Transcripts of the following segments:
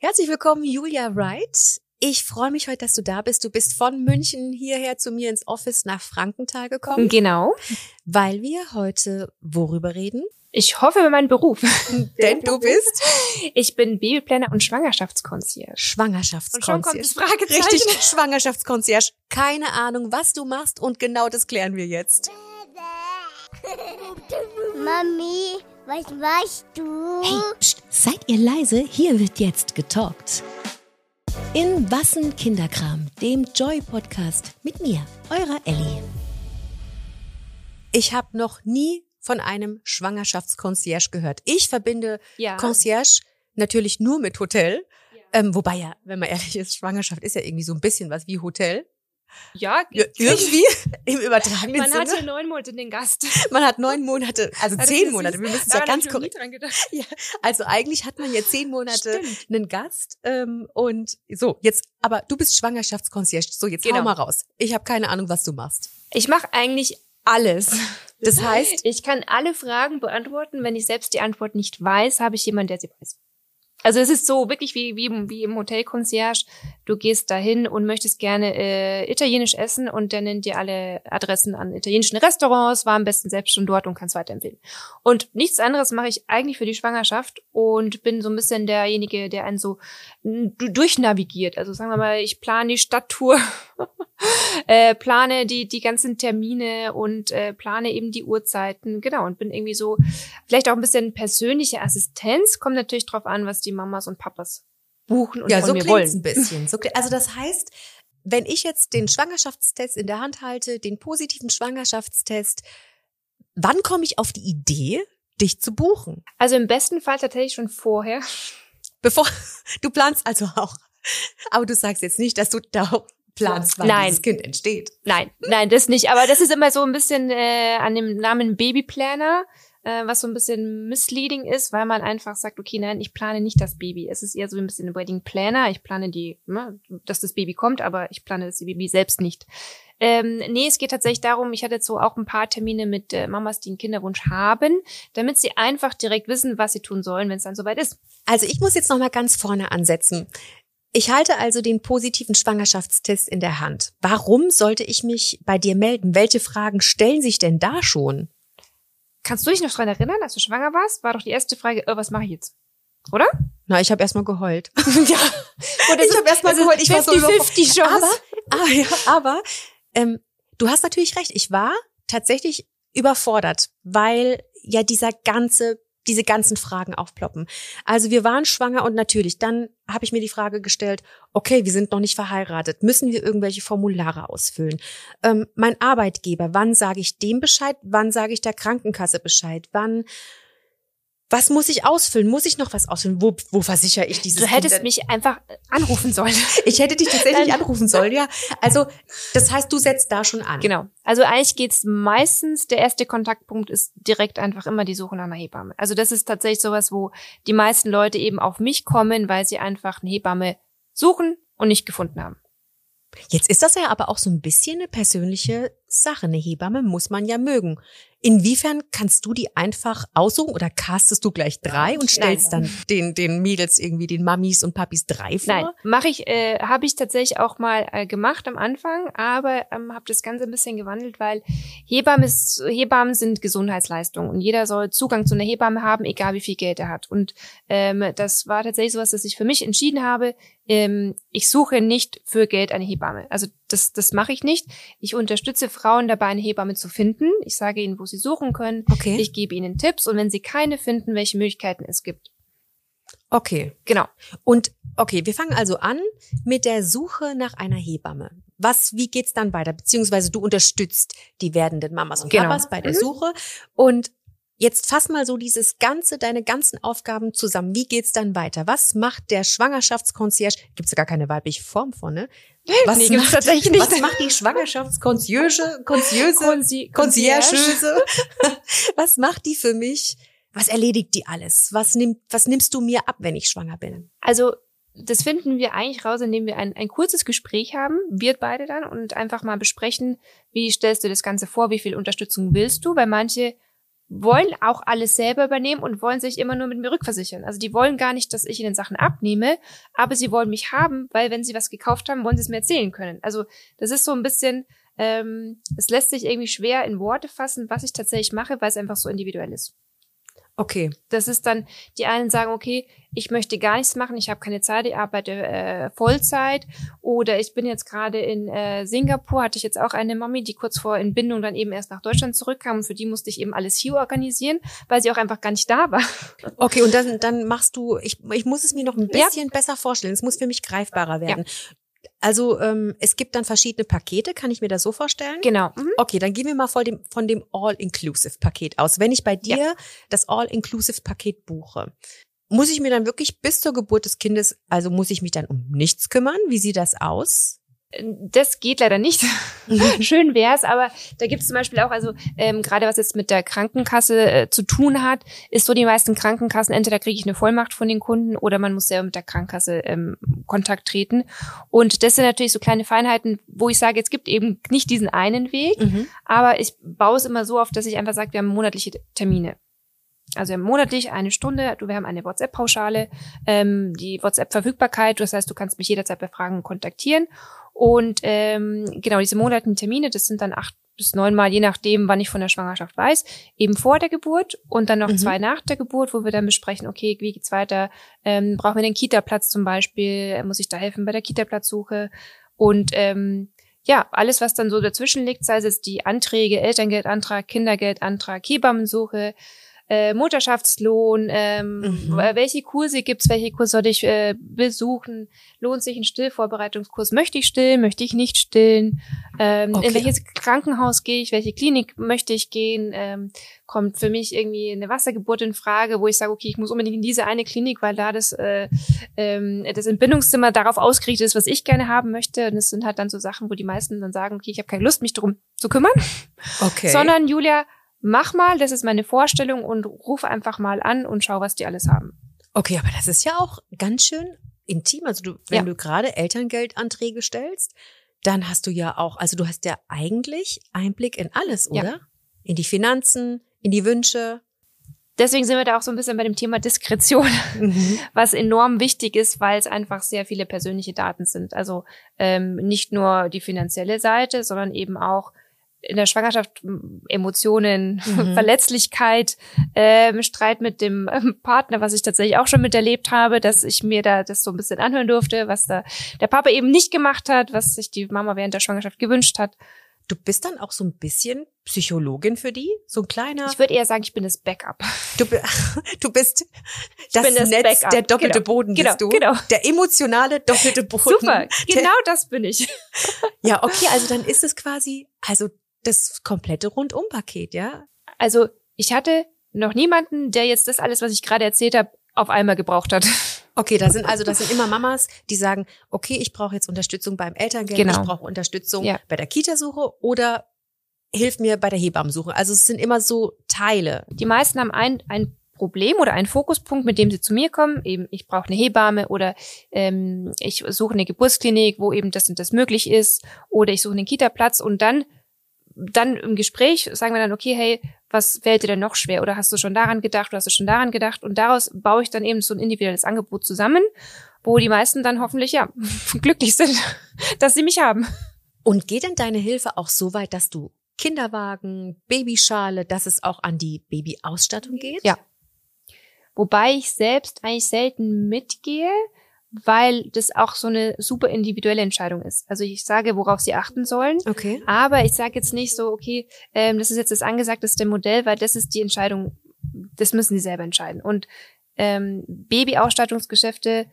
Herzlich willkommen, Julia Wright. Ich freue mich heute, dass du da bist. Du bist von München hierher zu mir ins Office nach Frankenthal gekommen. Genau. Weil wir heute worüber reden? Ich hoffe über meinen Beruf. Denn du bist? Ich bin Babyplanner und Schwangerschaftskonzierge. Schwangerschaftskonzierge. Und schon kommt das Fragezeichen. Richtig, Schwangerschaftskonzierge. Keine Ahnung, was du machst und genau das klären wir jetzt. Mami, was machst du? Hey, pst, seid ihr leise? Hier wird jetzt getalkt. In Wassen Kinderkram, dem Joy-Podcast mit mir, eurer Ellie. Ich habe noch nie von einem Schwangerschaftsconcierge gehört. Ich verbinde Ja. Concierge natürlich nur mit Hotel. Ähm, wobei ja, wenn man ehrlich ist, Schwangerschaft ist ja irgendwie so ein bisschen was wie Hotel. Ja, irgendwie im übertragenen man Sinne. hatte neun Monate den Gast. Man hat neun Monate, also Das zehn Monate. Wir müssen es ja ganz korrekt. Ja, also eigentlich hat man ja zehn Monate Stimmt. einen Gast ähm, und so jetzt. Aber du bist Schwangerschaftsconcierge. So jetzt hau Genau. mal raus. Ich habe keine Ahnung, was du machst. Ich mache eigentlich alles. Das heißt, Ich kann alle Fragen beantworten. Wenn ich selbst die Antwort nicht weiß, habe ich jemanden, der sie weiß. Also es ist so wirklich wie, wie, im- wie im Hotel Concierge. Du gehst dahin und möchtest gerne äh, italienisch essen und der nennt dir alle Adressen an italienischen Restaurants, war am besten selbst schon dort und kannst weiterempfehlen. Und nichts anderes mache ich eigentlich für die Schwangerschaft und bin so ein bisschen derjenige, der einen so du- durchnavigiert. Also sagen wir mal, ich plane die Stadttour, äh, plane die, die ganzen Termine und äh, plane eben die Uhrzeiten, genau, und bin irgendwie so vielleicht auch ein bisschen persönliche Assistenz. Kommt natürlich drauf an, was die Mamas und Papas buchen und ja, von so mir klingt's ein wollen. bisschen. So, also das heißt, wenn ich jetzt den Schwangerschaftstest in der Hand halte, den positiven Schwangerschaftstest, wann komme ich auf die Idee, dich zu buchen? Also im besten Fall tatsächlich schon vorher. Bevor du planst also auch. Aber du sagst jetzt nicht, dass du da planst, wann Nein. dieses Kind entsteht. Nein, nein, das nicht. Aber das ist immer so ein bisschen äh, an dem Namen Babyplanner, äh, was so ein bisschen misleading ist, weil man einfach sagt, okay, nein, ich plane nicht das Baby. Es ist eher so ein bisschen ein Wedding Planner. Ich plane die, ne, dass das Baby kommt, aber ich plane das Baby selbst nicht. Ähm, nee, es geht tatsächlich darum, ich hatte jetzt so auch ein paar Termine mit äh, Mamas, die einen Kinderwunsch haben, damit sie einfach direkt wissen, was sie tun sollen, wenn es dann soweit ist. Also ich muss jetzt noch mal ganz vorne ansetzen. Ich halte also den positiven Schwangerschaftstest in der Hand. Warum sollte ich mich bei dir melden? Welche Fragen stellen sich denn da schon? Kannst du dich noch dran erinnern, als du schwanger warst? War doch die erste Frage, äh, was mache ich jetzt? Oder? Na, ich habe erst mal geheult. ja. Gut, Ich habe erst mal geheult. Ich war so 50 Chance. Aber, ah, ja, aber ähm, du hast natürlich recht. Ich war tatsächlich überfordert, weil ja dieser ganze diese ganzen Fragen aufploppen. Also wir waren schwanger und natürlich, dann habe ich mir die Frage gestellt, okay, wir sind noch nicht verheiratet, müssen wir irgendwelche Formulare ausfüllen? Ähm, mein Arbeitgeber, wann sage ich dem Bescheid, wann sage ich der Krankenkasse Bescheid, wann, was muss ich ausfüllen? Muss ich noch was ausfüllen? Wo, wo versichere ich dieses Du hättest Kind? mich einfach anrufen sollen. Ich hätte dich tatsächlich anrufen sollen, ja. Also, das heißt, du setzt da schon an. Genau. Also eigentlich geht's meistens, der erste Kontaktpunkt ist direkt einfach immer die Suche nach einer Hebamme. Also das ist tatsächlich sowas, wo die meisten Leute eben auf mich kommen, weil sie einfach eine Hebamme suchen und nicht gefunden haben. Jetzt ist das ja aber auch so ein bisschen eine persönliche Sache. Eine Hebamme muss man ja mögen. Inwiefern kannst du die einfach aussuchen oder castest du gleich drei und stellst dann den, den Mädels irgendwie, den Mamis und Papis drei vor? Nein, mache ich, äh, habe ich tatsächlich auch mal äh, gemacht am Anfang, aber ähm, habe das Ganze ein bisschen gewandelt, weil Hebammen, ist, Hebammen sind Gesundheitsleistungen und jeder soll Zugang zu einer Hebamme haben, egal wie viel Geld er hat. Und ähm, das war tatsächlich sowas, dass ich für mich entschieden habe. Ähm, ich suche nicht für Geld eine Hebamme. Also das, das mache ich nicht. Ich unterstütze Frauen dabei, eine Hebamme zu finden. Ich sage ihnen, wo sie suchen können. Okay. Ich gebe ihnen Tipps und wenn sie keine finden, welche Möglichkeiten es gibt. Okay. Genau. Und okay, wir fangen also an mit der Suche nach einer Hebamme. Was, wie geht's dann weiter? Beziehungsweise du unterstützt die werdenden Mamas und Genau. Papas bei der Mhm. Suche. Und jetzt fass mal so dieses ganze, deine ganzen Aufgaben zusammen. Wie geht's dann weiter? Was macht der Schwangerschaftsconcierge? Gibt's gar keine weibliche Form von, ne? Was, Nee, macht, tatsächlich nicht. was macht die Schwangerschaftsconcierge? Concierge? Conci- Conciergeuse? was macht die für mich? Was erledigt die alles? Was nimmt, was nimmst du mir ab, wenn ich schwanger bin? Also das finden wir eigentlich raus, indem wir ein, ein kurzes Gespräch haben, wir beide dann, und einfach mal besprechen, wie stellst du das Ganze vor, wie viel Unterstützung willst du, weil manche wollen auch alles selber übernehmen und wollen sich immer nur mit mir rückversichern. Also die wollen gar nicht, dass ich ihnen Sachen abnehme, aber sie wollen mich haben, weil wenn sie was gekauft haben, wollen sie es mir erzählen können. Also das ist so ein bisschen, ähm, es lässt sich irgendwie schwer in Worte fassen, was ich tatsächlich mache, weil es einfach so individuell ist. Okay. Das ist dann, die einen sagen, okay, ich möchte gar nichts machen, ich habe keine Zeit, ich arbeite äh, Vollzeit oder ich bin jetzt gerade in äh, Singapur, hatte ich jetzt auch eine Mami, die kurz vor Entbindung dann eben erst nach Deutschland zurückkam und für die musste ich eben alles hier organisieren, weil sie auch einfach gar nicht da war. Okay, und dann, dann machst du, ich, ich muss es mir noch ein bisschen ja. besser vorstellen, es muss für mich greifbarer werden. Ja. Also ähm, es gibt dann verschiedene Pakete, kann ich mir das so vorstellen? Genau. Mhm. Okay, dann gehen wir mal von dem, von dem All-Inclusive-Paket aus. Wenn ich bei dir ja. das All-Inclusive-Paket buche, muss ich mir dann wirklich bis zur Geburt des Kindes, also muss ich mich dann um nichts kümmern? Wie sieht das aus? Das geht leider nicht. Schön wär's, aber da gibt's zum Beispiel auch, also ähm, gerade was jetzt mit der Krankenkasse äh, zu tun hat, ist so die meisten Krankenkassen, entweder kriege ich eine Vollmacht von den Kunden oder man muss selber mit der Krankenkasse ähm, Kontakt treten. Und das sind natürlich so kleine Feinheiten, wo ich sage, es gibt eben nicht diesen einen Weg, mhm. aber ich baue es immer so auf, dass ich einfach sage, wir haben monatliche Termine. Also wir haben monatlich eine Stunde, wir haben eine WhatsApp-Pauschale, ähm, die WhatsApp-Verfügbarkeit, das heißt, du kannst mich jederzeit bei Fragen kontaktieren. Und ähm, genau, diese monatlichen Termine, das sind dann acht bis neunmal, je nachdem, wann ich von der Schwangerschaft weiß, eben vor der Geburt und dann noch mhm. zwei nach der Geburt, wo wir dann besprechen, okay, wie geht's weiter? Ähm, brauchen wir den Kita-Platz zum Beispiel? Muss ich da helfen bei der Kita-Platzsuche? Und ähm, ja, alles, was dann so dazwischen liegt, sei es die Anträge, Elterngeldantrag, Kindergeldantrag, Hebammensuche, äh, Mutterschaftslohn, ähm, mhm. welche Kurse gibt's, welche Kurse soll ich äh, besuchen, lohnt sich ein Stillvorbereitungskurs, möchte ich stillen, möchte ich nicht stillen, ähm, okay. in welches Krankenhaus gehe ich, welche Klinik möchte ich gehen, ähm, kommt für mich irgendwie eine Wassergeburt in Frage, wo ich sage, okay, ich muss unbedingt in diese eine Klinik, weil da das, äh, ähm, das Entbindungszimmer darauf ausgerichtet ist, was ich gerne haben möchte. Und es sind halt dann so Sachen, wo die meisten dann sagen, okay, ich habe keine Lust, mich darum zu kümmern. Okay. Sondern Julia, mach mal, das ist meine Vorstellung und ruf einfach mal an und schau, was die alles haben. Okay, aber das ist ja auch ganz schön intim. Also du, wenn ja. du gerade Elterngeldanträge stellst, dann hast du ja auch, also du hast ja eigentlich Einblick in alles, oder? Ja. In die Finanzen, in die Wünsche. Deswegen sind wir da auch so ein bisschen bei dem Thema Diskretion, mhm. was enorm wichtig ist, weil es einfach sehr viele persönliche Daten sind. Also ähm, nicht nur die finanzielle Seite, sondern eben auch in der Schwangerschaft Emotionen, mhm. Verletzlichkeit, ähm, Streit mit dem ähm, Partner, was ich tatsächlich auch schon miterlebt habe, dass ich mir da das so ein bisschen anhören durfte, was da der Papa eben nicht gemacht hat, was sich die Mama während der Schwangerschaft gewünscht hat. Du bist dann auch so ein bisschen Psychologin für die? So ein kleiner? Ich würde eher sagen, ich bin das Backup. Du, du bist das, das Netz, Backup. der doppelte genau. Boden genau. bist du. Genau. Der emotionale doppelte Boden. Super, genau der, das bin ich. Ja, okay, also dann ist es quasi, also das komplette Rundumpaket, ja? Also ich hatte noch niemanden, der jetzt das alles, was ich gerade erzählt habe, auf einmal gebraucht hat. Okay, da sind also das sind immer Mamas, die sagen, okay, ich brauche jetzt Unterstützung beim Elterngeld, genau. ich brauche Unterstützung ja. bei der Kitasuche oder hilf mir bei der Hebammensuche. Also es sind immer so Teile. Die meisten haben ein, ein Problem oder einen Fokuspunkt, mit dem sie zu mir kommen. Eben, ich brauche eine Hebamme oder ähm, ich suche eine Geburtsklinik, wo eben das und das möglich ist. Oder ich suche einen Kita-Platz und dann dann im Gespräch sagen wir dann, okay, hey, was fällt dir denn noch schwer? Oder hast du schon daran gedacht? Oder hast du schon daran gedacht? Und daraus baue ich dann eben so ein individuelles Angebot zusammen, wo die meisten dann hoffentlich, ja, glücklich sind, dass sie mich haben. Und geht denn deine Hilfe auch so weit, dass du Kinderwagen, Babyschale, dass es auch an die Babyausstattung geht? Ja. Wobei ich selbst eigentlich selten mitgehe, weil das auch so eine super individuelle Entscheidung ist. Also ich sage, worauf sie achten sollen. Okay. Aber ich sage jetzt nicht so, okay, ähm, das ist jetzt das angesagteste Modell, weil das ist die Entscheidung, das müssen sie selber entscheiden. Und ähm, Babyausstattungsgeschäfte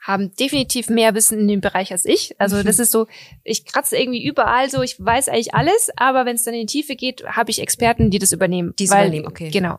haben definitiv mehr Wissen in dem Bereich als ich. Also das ist so, ich kratze irgendwie überall so, ich weiß eigentlich alles, aber wenn es dann in die Tiefe geht, habe ich Experten, die das übernehmen. Die weil, übernehmen, okay. Genau.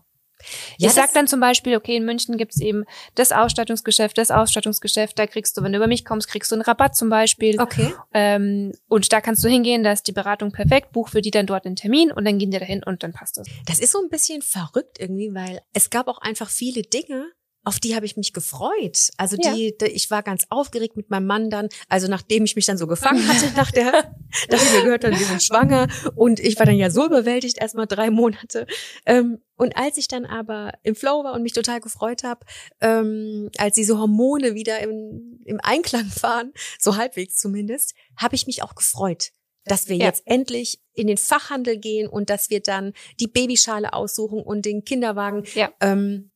Ja, ich sag dann zum Beispiel, okay, in München gibt's eben das Ausstattungsgeschäft, das Ausstattungsgeschäft, da kriegst du, wenn du über mich kommst, kriegst du einen Rabatt zum Beispiel. Okay. Ähm, und da kannst du hingehen, da ist die Beratung perfekt, buch für die dann dort einen Termin und dann gehen die dahin und dann passt das. Das ist so ein bisschen verrückt irgendwie, weil es gab auch einfach viele Dinge, auf die habe ich mich gefreut. Also Ja. die, die, ich war ganz aufgeregt mit meinem Mann dann. Also nachdem ich mich dann so gefangen hatte, nach der, nachdem wir gehört haben, wir sind schwanger und ich war dann ja so überwältigt erstmal drei Monate. Ähm, und als ich dann aber im Flow war und mich total gefreut habe, ähm, als diese Hormone wieder im, im Einklang waren, so halbwegs zumindest, habe ich mich auch gefreut, dass wir Ja. jetzt endlich in den Fachhandel gehen und dass wir dann die Babyschale aussuchen und den Kinderwagen. Ja. Ähm,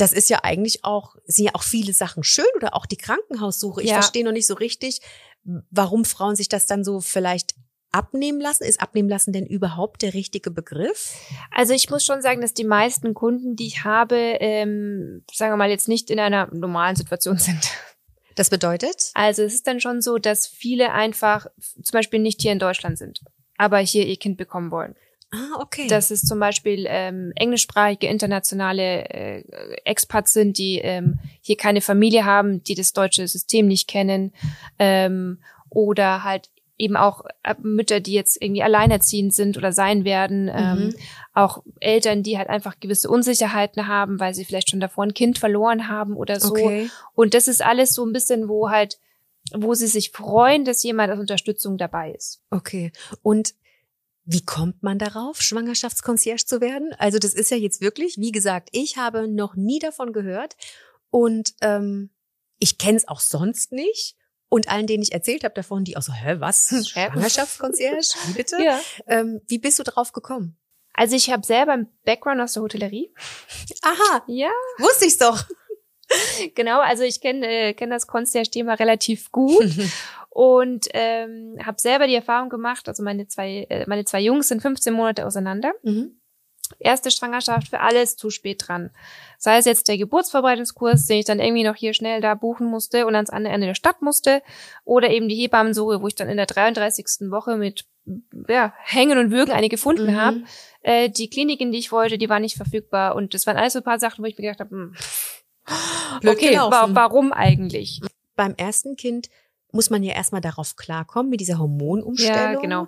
das ist ja eigentlich auch, sind ja auch viele Sachen schön oder auch die Krankenhaussuche. Ich Ja. verstehe noch nicht so richtig, warum Frauen sich das dann so vielleicht abnehmen lassen. Ist abnehmen lassen denn überhaupt der richtige Begriff? Also ich muss schon sagen, dass die meisten Kunden, die ich habe, ähm, sagen wir mal, jetzt nicht in einer normalen Situation sind. Das bedeutet? Also es ist dann schon so, dass viele einfach zum Beispiel nicht hier in Deutschland sind, aber hier ihr Kind bekommen wollen. Ah, okay. Dass es zum Beispiel ähm, englischsprachige internationale äh, Expats sind, die ähm, hier keine Familie haben, die das deutsche System nicht kennen ähm, oder halt eben auch äh, Mütter, die jetzt irgendwie alleinerziehend sind oder sein werden, ähm, Mhm. auch Eltern, die halt einfach gewisse Unsicherheiten haben, weil sie vielleicht schon davor ein Kind verloren haben oder so. okay. Und das ist alles so ein bisschen, wo halt, wo sie sich freuen, dass jemand als Unterstützung dabei ist. Okay. Und wie kommt man darauf, Schwangerschaftsconcierge zu werden? Also das ist ja jetzt wirklich, wie gesagt, ich habe noch nie davon gehört und ähm, ich kenne es auch sonst nicht. Und allen, denen ich erzählt habe davon, die auch so, hä, was? Schwangerschaftsconcierge? Wie bitte? Ähm, wie bist du drauf gekommen? Also ich habe selber einen Background aus der Hotellerie. Aha, Ja. wusste ich's doch. Genau, also ich kenne äh, kenn das Concierge-Thema relativ gut und ähm, habe selber die Erfahrung gemacht, also meine zwei, äh, meine zwei Jungs sind 15 Monate auseinander. Mhm. Erste Schwangerschaft für alles zu spät dran. Sei es jetzt der Geburtsvorbereitungskurs, den ich dann irgendwie noch hier schnell da buchen musste und ans andere Ende der Stadt musste, oder eben die Hebammensuche, wo ich dann in der 33. Woche mit ja, Hängen und Würgen eine gefunden Mhm. habe. Äh, die Klinik, in die ich wollte, die war nicht verfügbar und das waren alles so ein paar Sachen, wo ich mir gedacht habe, hm, okay, wa warum eigentlich? Beim ersten Kind muss man ja erstmal darauf klarkommen mit dieser Hormonumstellung. Ja, genau.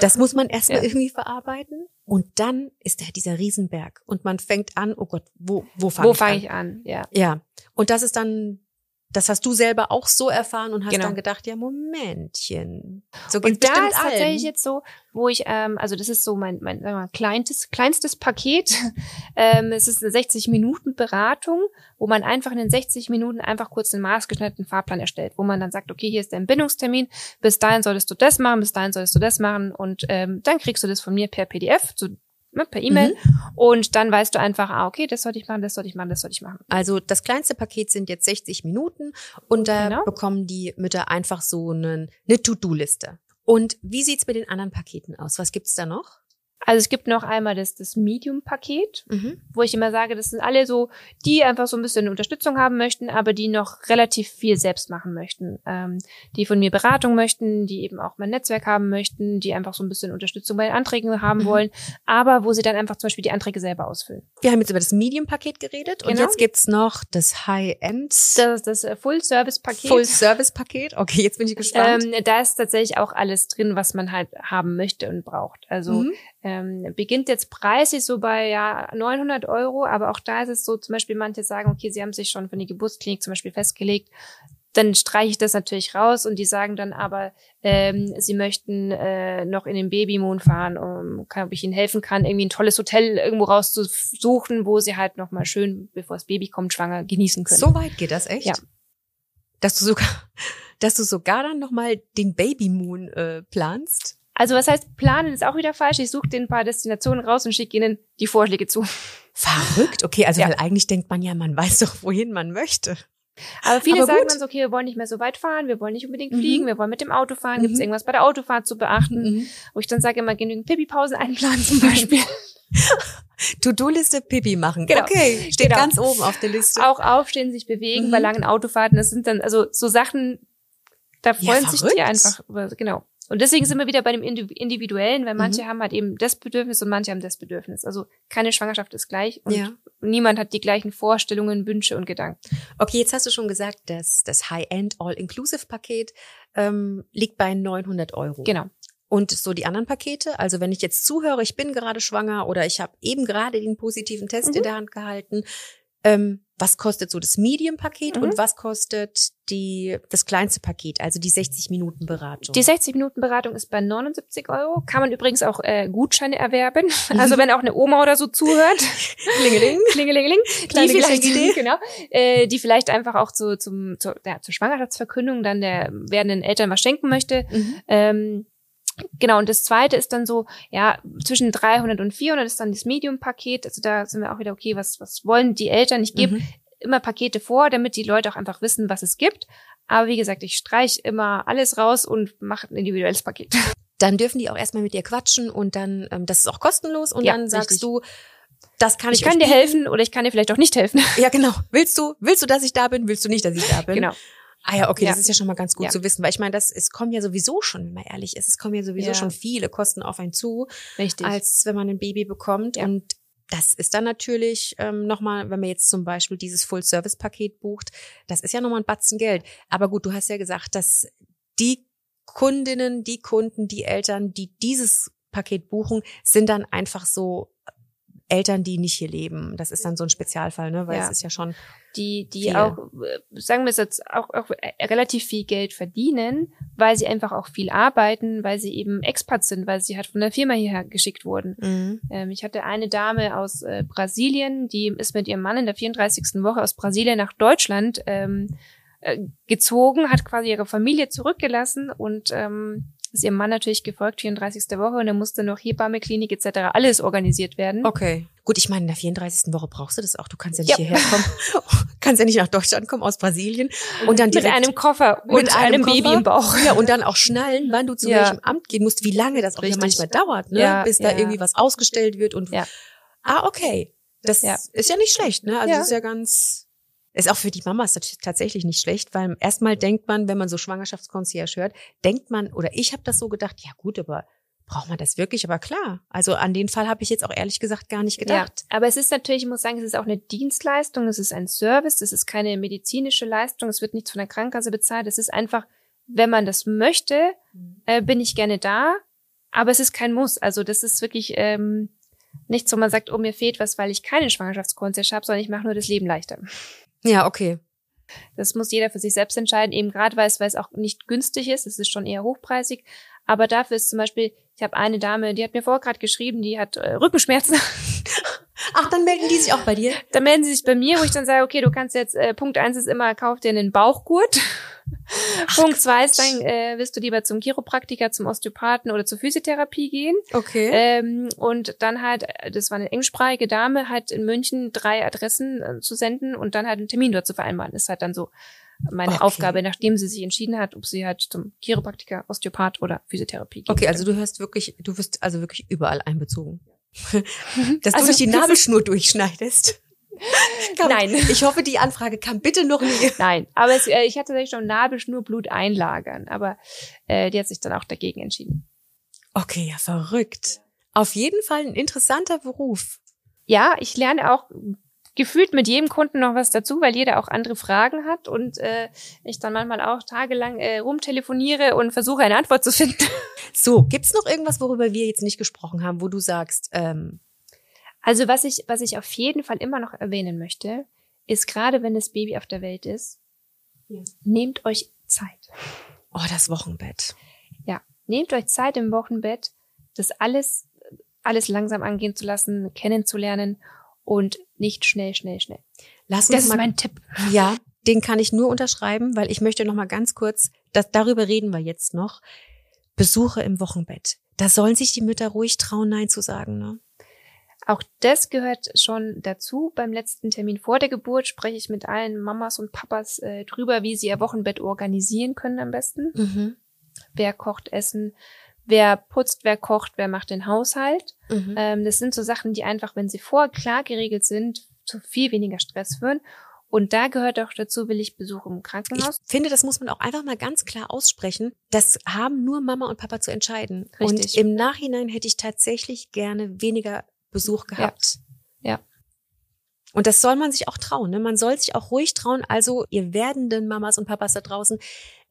Das muss man erstmal Ja. irgendwie verarbeiten. Und dann ist da dieser Riesenberg. Und man fängt an, oh Gott, wo, wo fange Wo ich fange an? ich an? Ja. Ja. Und das ist dann, das hast du selber auch so erfahren und hast Genau. dann gedacht, ja, Momentchen. So geht's Und da ist tatsächlich allen. jetzt so, wo ich, ähm, also das ist so mein, mein sagen wir mal, kleinstes, kleinstes Paket. ähm, es ist eine 60 Minuten Beratung, wo man einfach in den 60 Minuten einfach kurz den maßgeschnitterten Fahrplan erstellt, wo man dann sagt, okay, hier ist der Entbindungstermin, bis dahin solltest du das machen, bis dahin solltest du das machen und ähm, dann kriegst du das von mir per PDF, so, ne, per E-Mail und dann weißt du einfach, ah, okay, das sollte ich machen, das sollte ich machen, das sollte ich machen. Also das kleinste Paket sind jetzt 60 Minuten und da Genau. bekommen die Mütter einfach so einen, eine To-Do-Liste. Und wie sieht's mit den anderen Paketen aus? Was gibt's da noch? Also es gibt noch einmal das, das Medium-Paket, Mhm. wo ich immer sage, das sind alle so, die einfach so ein bisschen Unterstützung haben möchten, aber die noch relativ viel selbst machen möchten. Ähm, die von mir Beratung möchten, die eben auch mein Netzwerk haben möchten, die einfach so ein bisschen Unterstützung bei den Anträgen haben Mhm. wollen, aber wo sie dann einfach zum Beispiel die Anträge selber ausfüllen. Wir haben jetzt über das Medium-Paket geredet und Genau. jetzt gibt's noch das High-End Das ist das äh, Full-Service-Paket. Full-Service-Paket. Okay, jetzt bin ich gespannt. Ähm, da ist tatsächlich auch alles drin, was man halt haben möchte und braucht. Also Mhm. Ähm, beginnt jetzt preislich so bei ja 900 Euro, aber auch da ist es so, zum Beispiel manche sagen, okay, sie haben sich schon für die Geburtsklinik zum Beispiel festgelegt, dann streiche ich das natürlich raus und die sagen dann aber, ähm, sie möchten äh, noch in den Babymoon fahren, um, kann, ob ich ihnen helfen kann, irgendwie ein tolles Hotel irgendwo rauszusuchen, wo sie halt noch mal schön, bevor das Baby kommt, schwanger genießen können. So weit geht das echt? Ja. Dass du sogar, dass du sogar dann nochmal den Babymoon äh, planst? Also was heißt planen ist auch wieder falsch. Ich suche den ein paar Destinationen raus und schicke ihnen die Vorschläge zu. Verrückt. Okay, also Ja. weil eigentlich denkt man ja, man weiß doch, wohin man möchte. Aber viele Aber sagen dann so, okay, wir wollen nicht mehr so weit fahren, wir wollen nicht unbedingt Mhm. fliegen, wir wollen mit dem Auto fahren. Gibt es Mhm. irgendwas bei der Autofahrt zu beachten? Wo ich dann sage, immer genügend Pipi-Pausen einplanen zum Beispiel. To-Do-Liste Pipi machen. Genau. Okay, steht Genau. ganz oben auf der Liste. auch aufstehen, sich bewegen Mhm. bei langen Autofahrten. Das sind dann also so Sachen, da Ja, freuen sich die einfach. Genau. Und deswegen sind wir wieder bei dem Indi- Individuellen, weil manche Mhm. haben halt eben das Bedürfnis und manche haben das Bedürfnis. Also keine Schwangerschaft ist gleich und Ja. niemand hat die gleichen Vorstellungen, Wünsche und Gedanken. Okay, jetzt hast du schon gesagt, dass das High-End All-Inclusive-Paket ähm, liegt bei 900 Euro. Genau. Und so die anderen Pakete, also wenn ich jetzt zuhöre, ich bin gerade schwanger oder ich habe eben gerade den positiven Test Mhm. in der Hand gehalten, ähm, was kostet so das Medium-Paket Mhm. und was kostet die, das kleinste Paket, also die 60 Minuten Beratung? Die 60-Minuten-Beratung ist bei 79 Euro. Kann man übrigens auch äh, Gutscheine erwerben. Also wenn auch eine Oma oder so zuhört. Klingeling. Klingelingeling. Kleine die vielleicht, genau, äh, die vielleicht einfach auch zu, zum, zu, ja, zur Schwangerschaftsverkündung dann der werdenden Eltern was schenken möchte. Mhm. Ähm, genau, und das zweite ist dann so, ja, zwischen 300 und 400 ist dann das Medium-Paket. Also da sind wir auch wieder, okay, was, was wollen die Eltern? Ich gebe Mhm. immer Pakete vor, damit die Leute auch einfach wissen, was es gibt. Aber wie gesagt, ich streich immer alles raus und mache ein individuelles Paket. Dann dürfen die auch erstmal mit dir quatschen und dann, ähm, das ist auch kostenlos und Ja, dann sagst richtig. du, das kann ich, Ich kann dir helfen oder ich kann dir vielleicht auch nicht helfen. Ja, genau. Willst du, willst du, dass ich da bin? Willst du nicht, dass ich da bin? Genau. Ah ja, okay, Ja. das ist ja schon mal ganz gut Ja. zu wissen, weil ich meine, das, es kommen ja sowieso schon, wenn man ehrlich ist, es kommen ja sowieso Ja. schon viele Kosten auf einen zu, Richtig. als wenn man ein Baby bekommt. Und das ist dann natürlich ähm, nochmal, wenn man jetzt zum Beispiel dieses Full-Service-Paket bucht, das ist ja nochmal ein Batzen Geld. Aber gut, du hast ja gesagt, dass die Kundinnen, die Kunden, die Eltern, die dieses Paket buchen, sind dann einfach so Eltern, die nicht hier leben. Das ist dann so ein Spezialfall, ne? Weil Ja. es ist ja schon. die, die Viel. auch, äh, sagen wir es jetzt, auch, auch äh, relativ viel Geld verdienen, weil sie einfach auch viel arbeiten, weil sie eben Expats sind, weil sie halt von der Firma hierher geschickt wurden. Ähm, ich hatte eine Dame aus äh, Brasilien, die ist mit ihrem Mann in der 34. Woche aus Brasilien nach Deutschland ähm, äh, gezogen, hat quasi ihre Familie zurückgelassen und ähm, ist ihrem Mann natürlich gefolgt, 34. Woche, und dann musste noch Hebamme, Klinik etc. alles organisiert werden. Okay. Gut, ich meine, in der 34. Woche brauchst du das auch. Du kannst ja nicht Ja. hierher kommen. kannst ja nicht nach Deutschland kommen aus Brasilien und dann mit direkt einem Koffer und mit einem, Koffer. Baby im Bauch. Ja, und dann auch schnallen, wann du zu Ja. welchem Amt gehen musst, wie lange das auch Richtig. manchmal dauert, ne? Ja, bis da irgendwie was ausgestellt wird und. Ah, okay. Das ist ja nicht schlecht, ne? Also ist ja ganz ist auch für die Mamas tats- tatsächlich nicht schlecht, weil erstmal denkt man, wenn man so Schwangerschaftskonzierge hört, denkt man oder ich habe das so gedacht, ja gut, aber braucht man das wirklich? Aber klar, also an den Fall habe ich jetzt auch ehrlich gesagt gar nicht gedacht. Ja, aber es ist natürlich, ich muss sagen, es ist auch eine Dienstleistung, es ist ein Service, es ist keine medizinische Leistung, es wird nichts von der Krankenkasse bezahlt, es ist einfach, wenn man das möchte, äh, bin ich gerne da, aber es ist kein Muss. Also das ist wirklich ähm, nichts, wo man sagt, oh, mir fehlt was, weil ich keine Schwangerschaftskonzert habe, sondern ich mache nur das Leben leichter. Ja, okay. Das muss jeder für sich selbst entscheiden, eben gerade weil es, weil es auch nicht günstig ist, es ist schon eher hochpreisig, aber dafür ist zum Beispiel, ich habe eine Dame, die hat mir vorher gerade geschrieben, die hat äh, Rückenschmerzen. Ach, dann melden die sich auch bei dir? Da melden sie sich bei mir, wo ich dann sage, okay, du kannst jetzt, äh, Punkt eins ist immer, kauf dir einen Bauchgurt. Punkt zwei ist dann, äh, wirst du lieber zum Chiropraktiker, zum Osteopathen oder zur Physiotherapie gehen. Okay. Ähm, und dann halt, das war eine englischsprachige Dame, halt in München drei Adressen äh, zu senden und dann halt einen Termin dort zu vereinbaren. Ist halt dann so meine Okay. Aufgabe, nachdem sie sich entschieden hat, ob sie halt zum Chiropraktiker, Osteopath oder Physiotherapie geht. Okay, also du hörst wirklich, du wirst also wirklich überall einbezogen. Dass du Also- nicht die Nabelschnur durchschneidest. Kam- Nein. Ich hoffe, die Anfrage kam bitte noch nie. Nein, aber es, äh, ich hatte tatsächlich schon Nabelschnurblut einlagern, aber äh, die hat sich dann auch dagegen entschieden. Okay, ja, verrückt. Auf jeden Fall ein interessanter Beruf. Ja, ich lerne auch gefühlt mit jedem Kunden noch was dazu, weil jeder auch andere Fragen hat und äh, ich dann manchmal auch tagelang äh, rumtelefoniere und versuche eine Antwort zu finden. So, gibt's noch irgendwas, worüber wir jetzt nicht gesprochen haben, wo du sagst, ähm, Also was ich, was ich auf jeden Fall immer noch erwähnen möchte, ist gerade wenn das Baby auf der Welt ist, Ja. nehmt euch Zeit. oh, das Wochenbett. Ja, nehmt euch Zeit im Wochenbett, das alles, alles langsam angehen zu lassen, kennenzulernen und nicht schnell, schnell, schnell. Lass uns Das ist mal, mein Tipp. ja, den kann ich nur unterschreiben, weil ich möchte noch mal ganz kurz, das, darüber reden wir jetzt noch. Besuche im Wochenbett. Da sollen sich die Mütter ruhig trauen, Nein zu sagen, ne? Auch das gehört schon dazu. Beim letzten Termin vor der Geburt spreche ich mit allen Mamas und Papas äh, drüber, wie sie ihr Wochenbett organisieren können am besten. Mhm. Wer kocht Essen, wer putzt, wer kocht, wer macht den Haushalt. Mhm. Ähm, das sind so Sachen, die einfach, wenn sie vorher klar geregelt sind, zu viel weniger Stress führen. Und da gehört auch dazu, will ich Besuch im Ich Krankenhaus. finde, das muss man auch einfach mal ganz klar aussprechen. Das haben nur Mama und Papa zu entscheiden. Und Richtig. im Nachhinein hätte ich tatsächlich gerne weniger Besuch gehabt. Ja. Und das soll man sich auch trauen. Ne? Man soll sich auch ruhig trauen. Also ihr werdenden Mamas und Papas da draußen,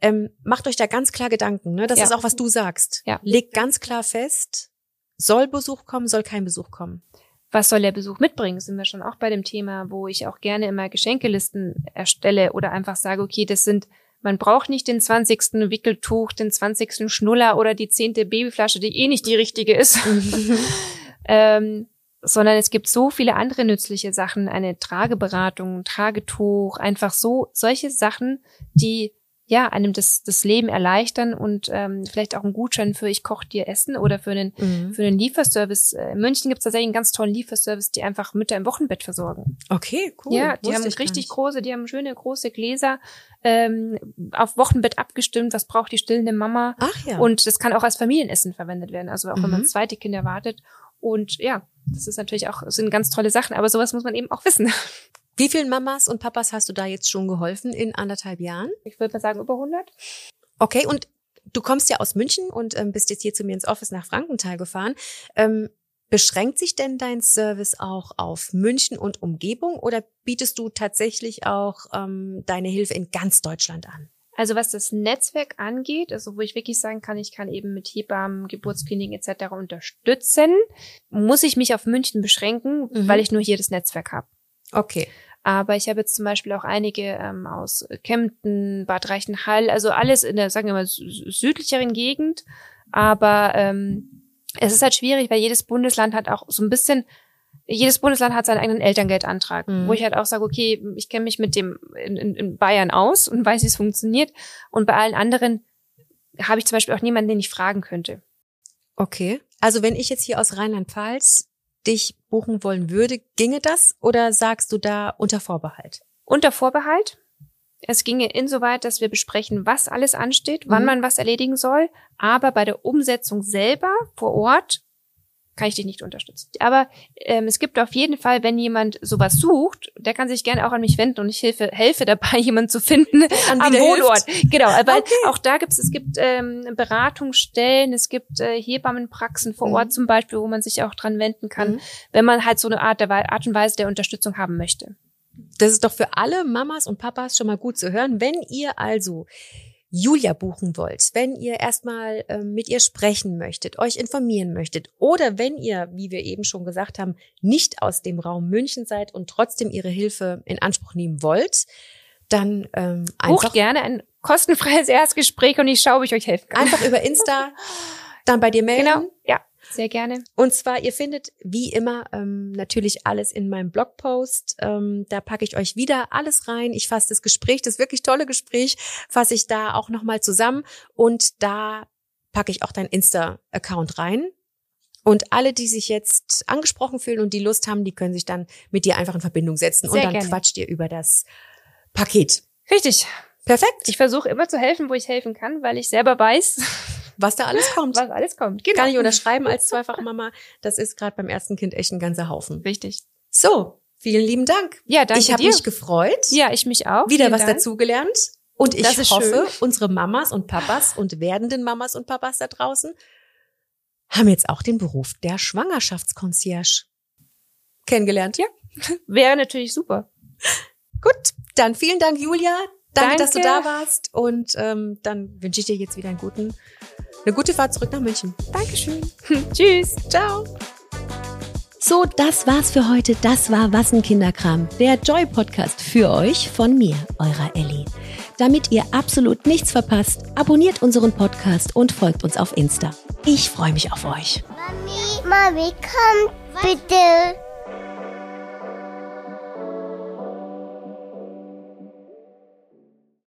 ähm, macht euch da ganz klar Gedanken. Ne? Das Ja. ist auch, was du sagst. Ja. Legt ganz klar fest, soll Besuch kommen, soll kein Besuch kommen. was soll der Besuch mitbringen? Sind wir schon auch bei dem Thema, wo ich auch gerne immer Geschenkelisten erstelle oder einfach sage, okay, das sind, man braucht nicht den 20. Wickeltuch, den 20. Schnuller oder die zehnte Babyflasche, die eh nicht die richtige ist. ähm, sondern es gibt so viele andere nützliche Sachen, eine Trageberatung, ein Tragetuch, einfach so solche Sachen, die ja, einem das, das Leben erleichtern und ähm, vielleicht auch ein Gutschein für ich koche dir Essen oder für einen, mhm. für einen Lieferservice. Äh, in München gibt es tatsächlich einen ganz tollen Lieferservice, die einfach Mütter im Wochenbett versorgen. Okay, cool. Ja, die Wusste haben richtig große, die haben schöne große Gläser ähm, auf Wochenbett abgestimmt, was braucht die stillende Mama. Ach ja. Und das kann auch als Familienessen verwendet werden, also auch mhm. wenn man mhm. zweite Kinder wartet. Und ja, das ist natürlich auch, sind ganz tolle Sachen, aber sowas muss man eben auch wissen. Wie vielen Mamas und Papas hast du da jetzt schon geholfen in anderthalb Jahren? Ich würde mal sagen über 100. Okay, und du kommst ja aus München und ähm, bist jetzt hier zu mir ins Office nach Frankenthal gefahren. Ähm, beschränkt sich denn dein Service auch auf München und Umgebung oder bietest du tatsächlich auch ähm, deine Hilfe in ganz Deutschland an? Also was das Netzwerk angeht, also wo ich wirklich sagen kann, ich kann eben mit Hebammen, Geburtskliniken etc. unterstützen, muss ich mich auf München beschränken, mhm. weil ich nur hier das Netzwerk habe. Okay. Aber ich habe jetzt zum Beispiel auch einige ähm, aus Kempten, Bad Reichenhall, also alles in der, sagen wir mal, südlicheren Gegend. Aber ähm, es ist halt schwierig, weil jedes Bundesland hat auch so ein bisschen, jedes Bundesland hat seinen eigenen Elterngeldantrag, mhm. wo ich halt auch sage, okay, ich kenne mich mit dem in, in, in Bayern aus und weiß, wie es funktioniert. Und bei allen anderen habe ich zum Beispiel auch niemanden, den ich fragen könnte. Okay. Also wenn ich jetzt hier aus Rheinland-Pfalz dich buchen wollen würde, ginge das oder sagst du da unter Vorbehalt? Unter Vorbehalt. Es ginge insoweit, dass wir besprechen, was alles ansteht, wann mhm. man was erledigen soll, aber bei der Umsetzung selber vor Ort kann ich dich nicht unterstützen. Aber ähm, es gibt auf jeden Fall, wenn jemand sowas sucht, der kann sich gerne auch an mich wenden und ich helfe, helfe dabei, jemanden zu finden an am Wohnort. Genau, weil okay. auch da gibt es, es gibt ähm, Beratungsstellen, es gibt äh, Hebammenpraxen vor mhm. Ort zum Beispiel, wo man sich auch dran wenden kann, mhm. wenn man halt so eine Art, der, Art und Weise der Unterstützung haben möchte. Das ist doch für alle Mamas und Papas schon mal gut zu hören. Wenn ihr also Julia buchen wollt, wenn ihr erstmal äh, mit ihr sprechen möchtet, euch informieren möchtet oder wenn ihr, wie wir eben schon gesagt haben, nicht aus dem Raum München seid und trotzdem ihre Hilfe in Anspruch nehmen wollt, dann ähm, einfach Bucht gerne ein kostenfreies Erstgespräch und ich schaue, wie ich euch helfen kann. Einfach über Insta dann bei dir melden. Genau, ja. Sehr gerne. Und zwar, ihr findet wie immer ähm, natürlich alles in meinem Blogpost. Ähm, da packe ich euch wieder alles rein. Ich fasse das Gespräch, das wirklich tolle Gespräch, fasse ich da auch nochmal zusammen. Und da packe ich auch dein Insta-Account rein. Und alle, die sich jetzt angesprochen fühlen und die Lust haben, die können sich dann mit dir einfach in Verbindung setzen. Sehr und dann gerne. quatscht ihr über das Paket. Richtig. Perfekt. Ich versuche immer zu helfen, wo ich helfen kann, weil ich selber weiß, was da alles kommt. Was alles kommt. Genau. Kann ich unterschreiben als Zweifachmama. Das ist gerade beim ersten Kind echt ein ganzer Haufen. Richtig. So, vielen lieben Dank. Ja, danke Ich habe mich gefreut. Ja, ich mich auch. Wieder vielen was Dank. dazugelernt. Und ich hoffe, schön. unsere Mamas und Papas und werdenden Mamas und Papas da draußen haben jetzt auch den Beruf der Schwangerschaftsconcierge kennengelernt. Ja, wäre natürlich super. Gut, dann vielen Dank, Julia. Danke, Danke. dass du da warst. Und ähm, dann wünsche ich dir jetzt wieder einen guten eine gute Fahrt zurück nach München. Dankeschön. Tschüss. Ciao. So, das war's für heute. Das war Was ein Kinderkram, der Joy-Podcast für euch von mir, eurer Ellie. Damit ihr absolut nichts verpasst, abonniert unseren Podcast und folgt uns auf Insta. Ich freue mich auf euch. Mami, Mami, komm bitte.